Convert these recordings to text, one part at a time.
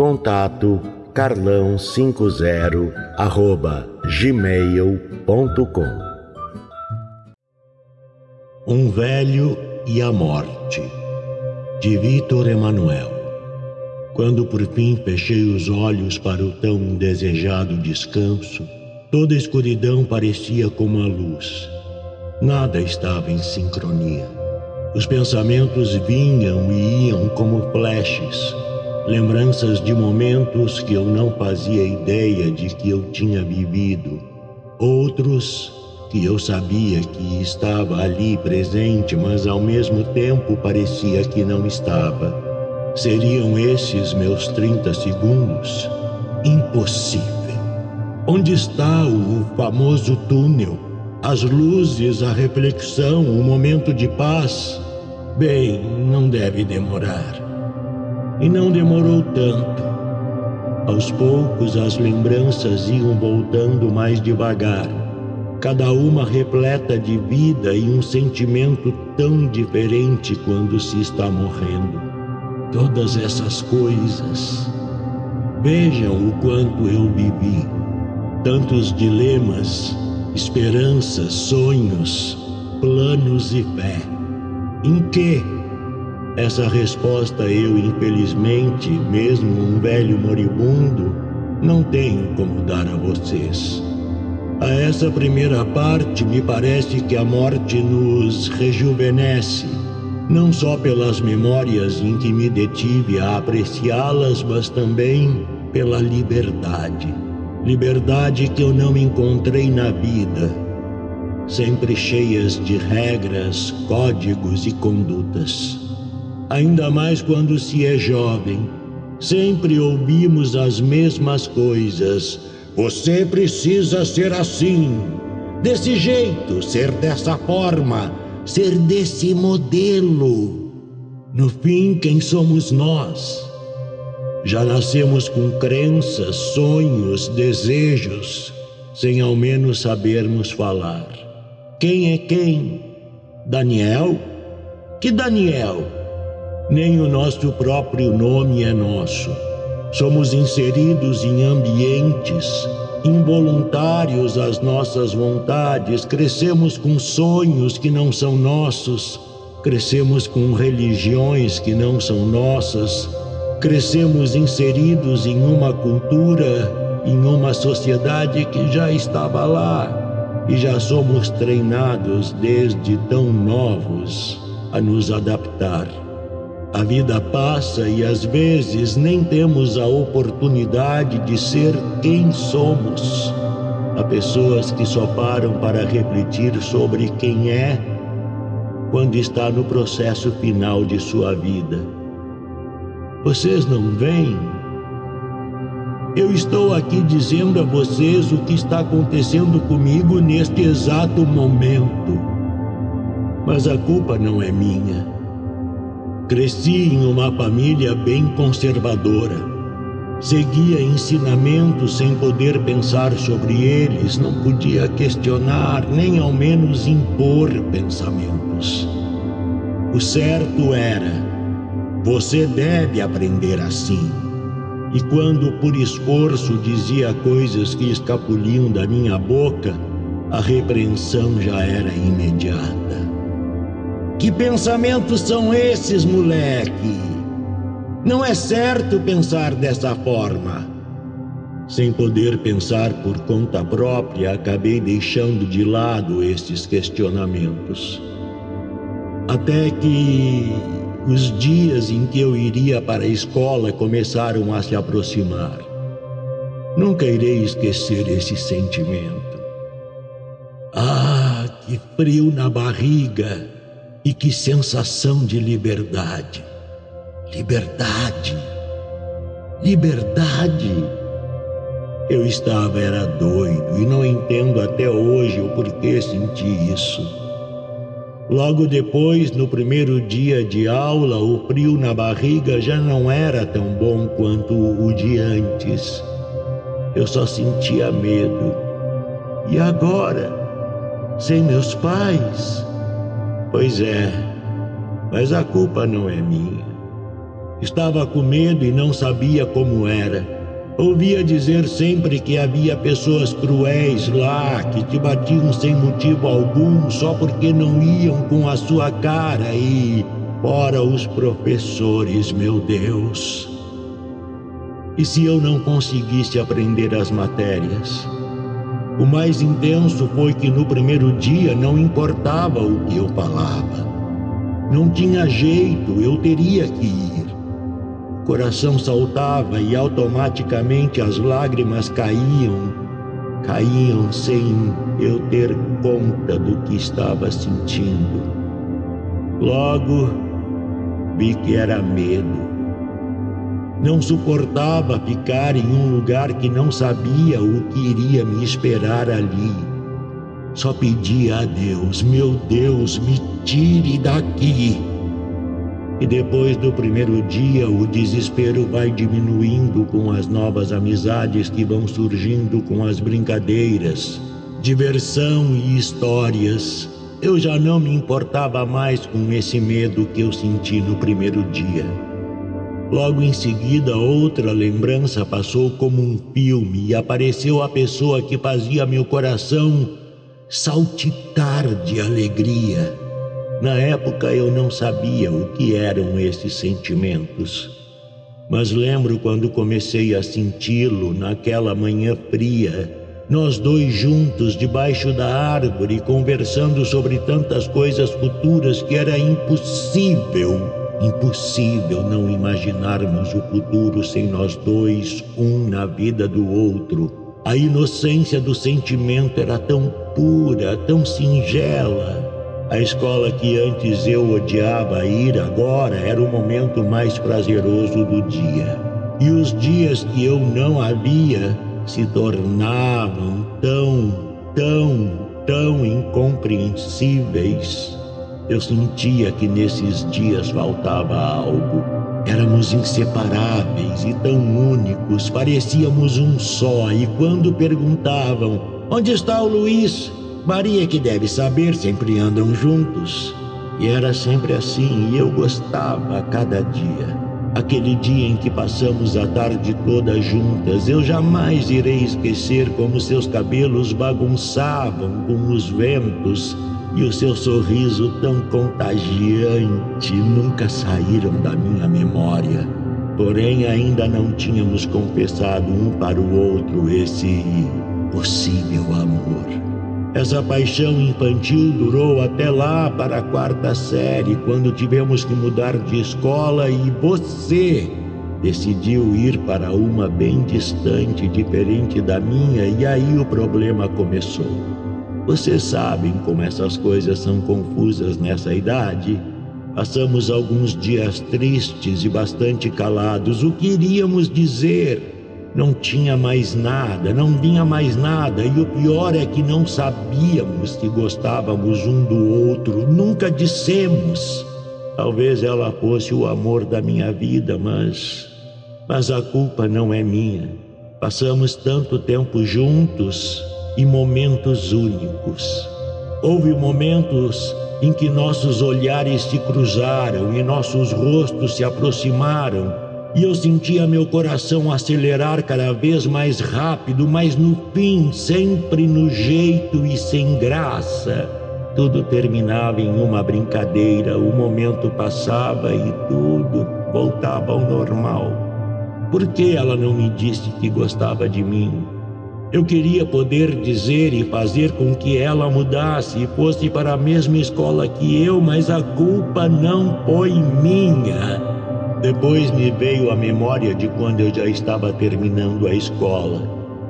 Contato carlão50 arroba gmail.com Um velho e a morte de Vitor Emanuel Quando por fim fechei os olhos para o tão desejado descanso, toda a escuridão parecia como a luz. Nada estava em sincronia. Os pensamentos vinham e iam como flashes lembranças de momentos que eu não fazia ideia de que eu tinha vivido, outros que eu sabia que estava ali presente, mas ao mesmo tempo parecia que não estava. Seriam esses meus 30 segundos? Impossível. Onde está o famoso túnel? As luzes, a reflexão, o momento de paz? Bem, não deve demorar. E não demorou tanto. Aos poucos as lembranças iam voltando mais devagar, cada uma repleta de vida e um sentimento tão diferente quando se está morrendo. Todas essas coisas. Vejam o quanto eu vivi. Tantos dilemas, esperanças, sonhos, planos e fé. Em que essa resposta eu, infelizmente, mesmo um velho moribundo, não tenho como dar a vocês. A essa primeira parte, me parece que a morte nos rejuvenesce, não só pelas memórias em que me detive a apreciá-las, mas também pela liberdade. Liberdade que eu não encontrei na vida, sempre cheias de regras, códigos e condutas ainda mais quando se é jovem. Sempre ouvimos as mesmas coisas. Você precisa ser assim, desse jeito, ser dessa forma, ser desse modelo. No fim, quem somos nós? Já nascemos com crenças, sonhos, desejos, sem ao menos sabermos falar. Quem é quem? Daniel? Que Daniel? Nem o nosso próprio nome é nosso. Somos inseridos em ambientes involuntários às nossas vontades, crescemos com sonhos que não são nossos, crescemos com religiões que não são nossas, crescemos inseridos em uma cultura, em uma sociedade que já estava lá e já somos treinados desde tão novos a nos adaptar. A vida passa e às vezes nem temos a oportunidade de ser quem somos. Há pessoas que só param para refletir sobre quem é quando está no processo final de sua vida. Vocês não veem? Eu estou aqui dizendo a vocês o que está acontecendo comigo neste exato momento. Mas a culpa não é minha. Cresci em uma família bem conservadora. Seguia ensinamentos sem poder pensar sobre eles, não podia questionar, nem ao menos impor pensamentos. O certo era: você deve aprender assim. E quando por esforço dizia coisas que escapuliam da minha boca, a repreensão já era imediata. Que pensamentos são esses, moleque? Não é certo pensar dessa forma. Sem poder pensar por conta própria, acabei deixando de lado estes questionamentos. Até que os dias em que eu iria para a escola começaram a se aproximar. Nunca irei esquecer esse sentimento. Ah, que frio na barriga e que sensação de liberdade. Liberdade. Liberdade. Eu estava era doido e não entendo até hoje o porquê senti isso. Logo depois, no primeiro dia de aula, o frio na barriga já não era tão bom quanto o de antes. Eu só sentia medo. E agora? Sem meus pais? Pois é, mas a culpa não é minha. Estava com medo e não sabia como era. Ouvia dizer sempre que havia pessoas cruéis lá que te batiam sem motivo algum só porque não iam com a sua cara e. Ora, os professores, meu Deus! E se eu não conseguisse aprender as matérias? O mais intenso foi que no primeiro dia não importava o que eu falava. Não tinha jeito, eu teria que ir coração saltava e automaticamente as lágrimas caíam, caíam sem eu ter conta do que estava sentindo. Logo vi que era medo. Não suportava ficar em um lugar que não sabia o que iria me esperar ali. Só pedia a Deus: Meu Deus, me tire daqui. E depois do primeiro dia, o desespero vai diminuindo com as novas amizades que vão surgindo com as brincadeiras, diversão e histórias. Eu já não me importava mais com esse medo que eu senti no primeiro dia. Logo em seguida, outra lembrança passou como um filme e apareceu a pessoa que fazia meu coração saltitar de alegria. Na época eu não sabia o que eram esses sentimentos, mas lembro quando comecei a senti-lo naquela manhã fria, nós dois juntos debaixo da árvore, conversando sobre tantas coisas futuras que era impossível, impossível não imaginarmos o futuro sem nós dois, um na vida do outro. A inocência do sentimento era tão pura, tão singela a escola que antes eu odiava ir agora era o momento mais prazeroso do dia. E os dias que eu não havia se tornavam tão, tão, tão incompreensíveis. Eu sentia que nesses dias faltava algo. Éramos inseparáveis e tão únicos, parecíamos um só. E quando perguntavam: Onde está o Luiz? Maria, que deve saber, sempre andam juntos. E era sempre assim, e eu gostava cada dia. Aquele dia em que passamos a tarde toda juntas, eu jamais irei esquecer como seus cabelos bagunçavam com os ventos e o seu sorriso tão contagiante nunca saíram da minha memória. Porém, ainda não tínhamos confessado um para o outro esse possível amor. Essa paixão infantil durou até lá para a quarta série, quando tivemos que mudar de escola e você decidiu ir para uma bem distante, diferente da minha, e aí o problema começou. Vocês sabem como essas coisas são confusas nessa idade. Passamos alguns dias tristes e bastante calados. O que iríamos dizer? Não tinha mais nada, não vinha mais nada, e o pior é que não sabíamos que gostávamos um do outro, nunca dissemos. Talvez ela fosse o amor da minha vida, mas. Mas a culpa não é minha. Passamos tanto tempo juntos e momentos únicos. Houve momentos em que nossos olhares se cruzaram e nossos rostos se aproximaram e eu sentia meu coração acelerar cada vez mais rápido, mas no fim, sempre no jeito e sem graça. Tudo terminava em uma brincadeira, o momento passava e tudo voltava ao normal. Por que ela não me disse que gostava de mim? Eu queria poder dizer e fazer com que ela mudasse e fosse para a mesma escola que eu, mas a culpa não foi minha. Depois me veio a memória de quando eu já estava terminando a escola,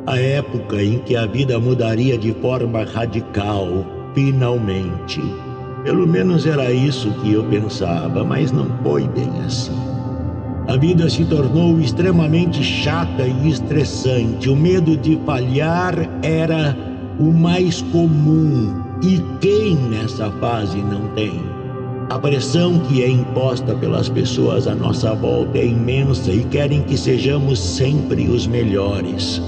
a época em que a vida mudaria de forma radical, finalmente. Pelo menos era isso que eu pensava, mas não foi bem assim. A vida se tornou extremamente chata e estressante. O medo de falhar era o mais comum. E quem nessa fase não tem? A pressão que é imposta pelas pessoas à nossa volta é imensa e querem que sejamos sempre os melhores.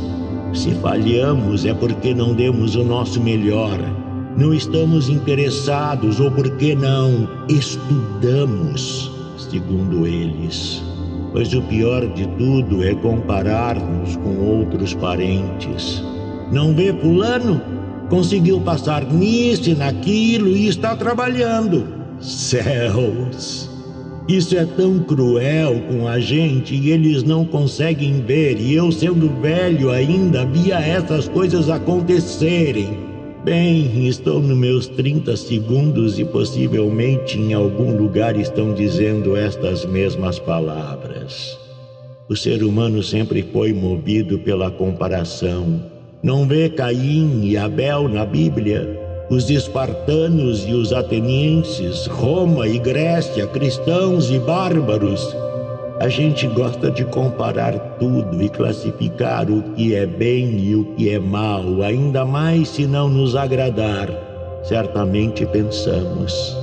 Se falhamos é porque não demos o nosso melhor, não estamos interessados ou porque não estudamos, segundo eles pois o pior de tudo é comparar-nos com outros parentes. Não vê Fulano? Conseguiu passar nisso e naquilo e está trabalhando. Céus! Isso é tão cruel com a gente e eles não conseguem ver, e eu, sendo velho ainda, via essas coisas acontecerem. Bem, estou nos meus 30 segundos e possivelmente em algum lugar estão dizendo estas mesmas palavras. O ser humano sempre foi movido pela comparação. Não vê Caim e Abel na Bíblia? Os espartanos e os atenienses, Roma e Grécia, cristãos e bárbaros, a gente gosta de comparar tudo e classificar o que é bem e o que é mal, ainda mais se não nos agradar. Certamente pensamos: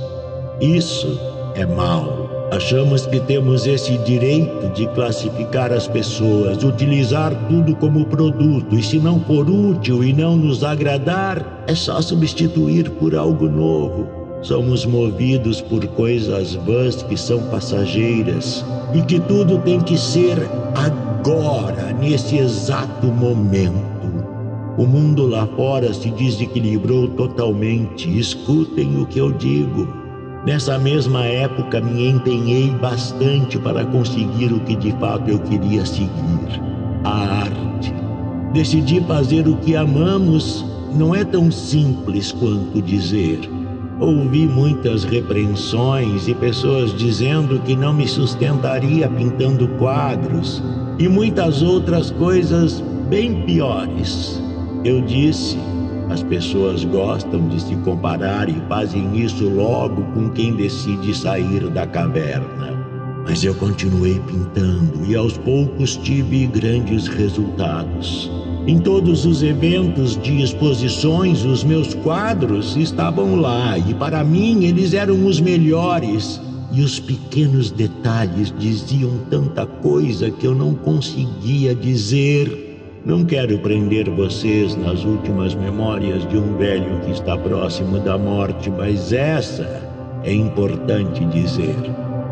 isso é mal. Achamos que temos esse direito de classificar as pessoas, utilizar tudo como produto, e se não for útil e não nos agradar, é só substituir por algo novo. Somos movidos por coisas vãs que são passageiras e que tudo tem que ser agora, nesse exato momento. O mundo lá fora se desequilibrou totalmente. Escutem o que eu digo. Nessa mesma época me empenhei bastante para conseguir o que de fato eu queria seguir: a arte. Decidi fazer o que amamos não é tão simples quanto dizer. Ouvi muitas repreensões e pessoas dizendo que não me sustentaria pintando quadros e muitas outras coisas bem piores. Eu disse: as pessoas gostam de se comparar e fazem isso logo com quem decide sair da caverna. Mas eu continuei pintando e aos poucos tive grandes resultados. Em todos os eventos de exposições, os meus quadros estavam lá e para mim eles eram os melhores. E os pequenos detalhes diziam tanta coisa que eu não conseguia dizer. Não quero prender vocês nas últimas memórias de um velho que está próximo da morte, mas essa é importante dizer.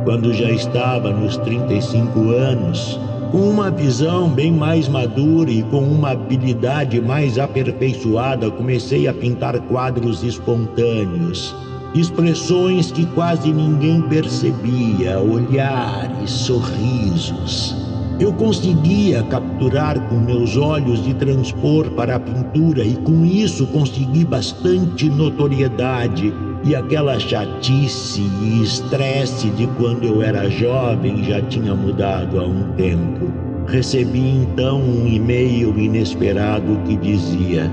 Quando já estava nos 35 anos, com uma visão bem mais madura e com uma habilidade mais aperfeiçoada, comecei a pintar quadros espontâneos, expressões que quase ninguém percebia, olhares, sorrisos. Eu conseguia capturar com meus olhos e transpor para a pintura, e com isso consegui bastante notoriedade e aquela chatice e estresse de quando eu era jovem já tinha mudado há um tempo. Recebi então um e-mail inesperado que dizia: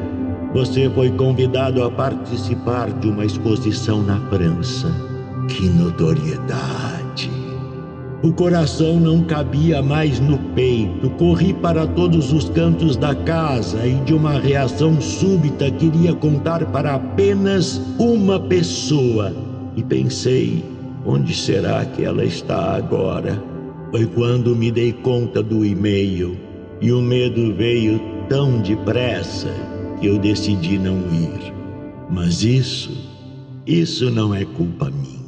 Você foi convidado a participar de uma exposição na França. Que notoriedade! O coração não cabia mais no peito. Corri para todos os cantos da casa e, de uma reação súbita, queria contar para apenas uma pessoa. E pensei: onde será que ela está agora? Foi quando me dei conta do e-mail e o medo veio tão depressa que eu decidi não ir. Mas isso, isso não é culpa minha.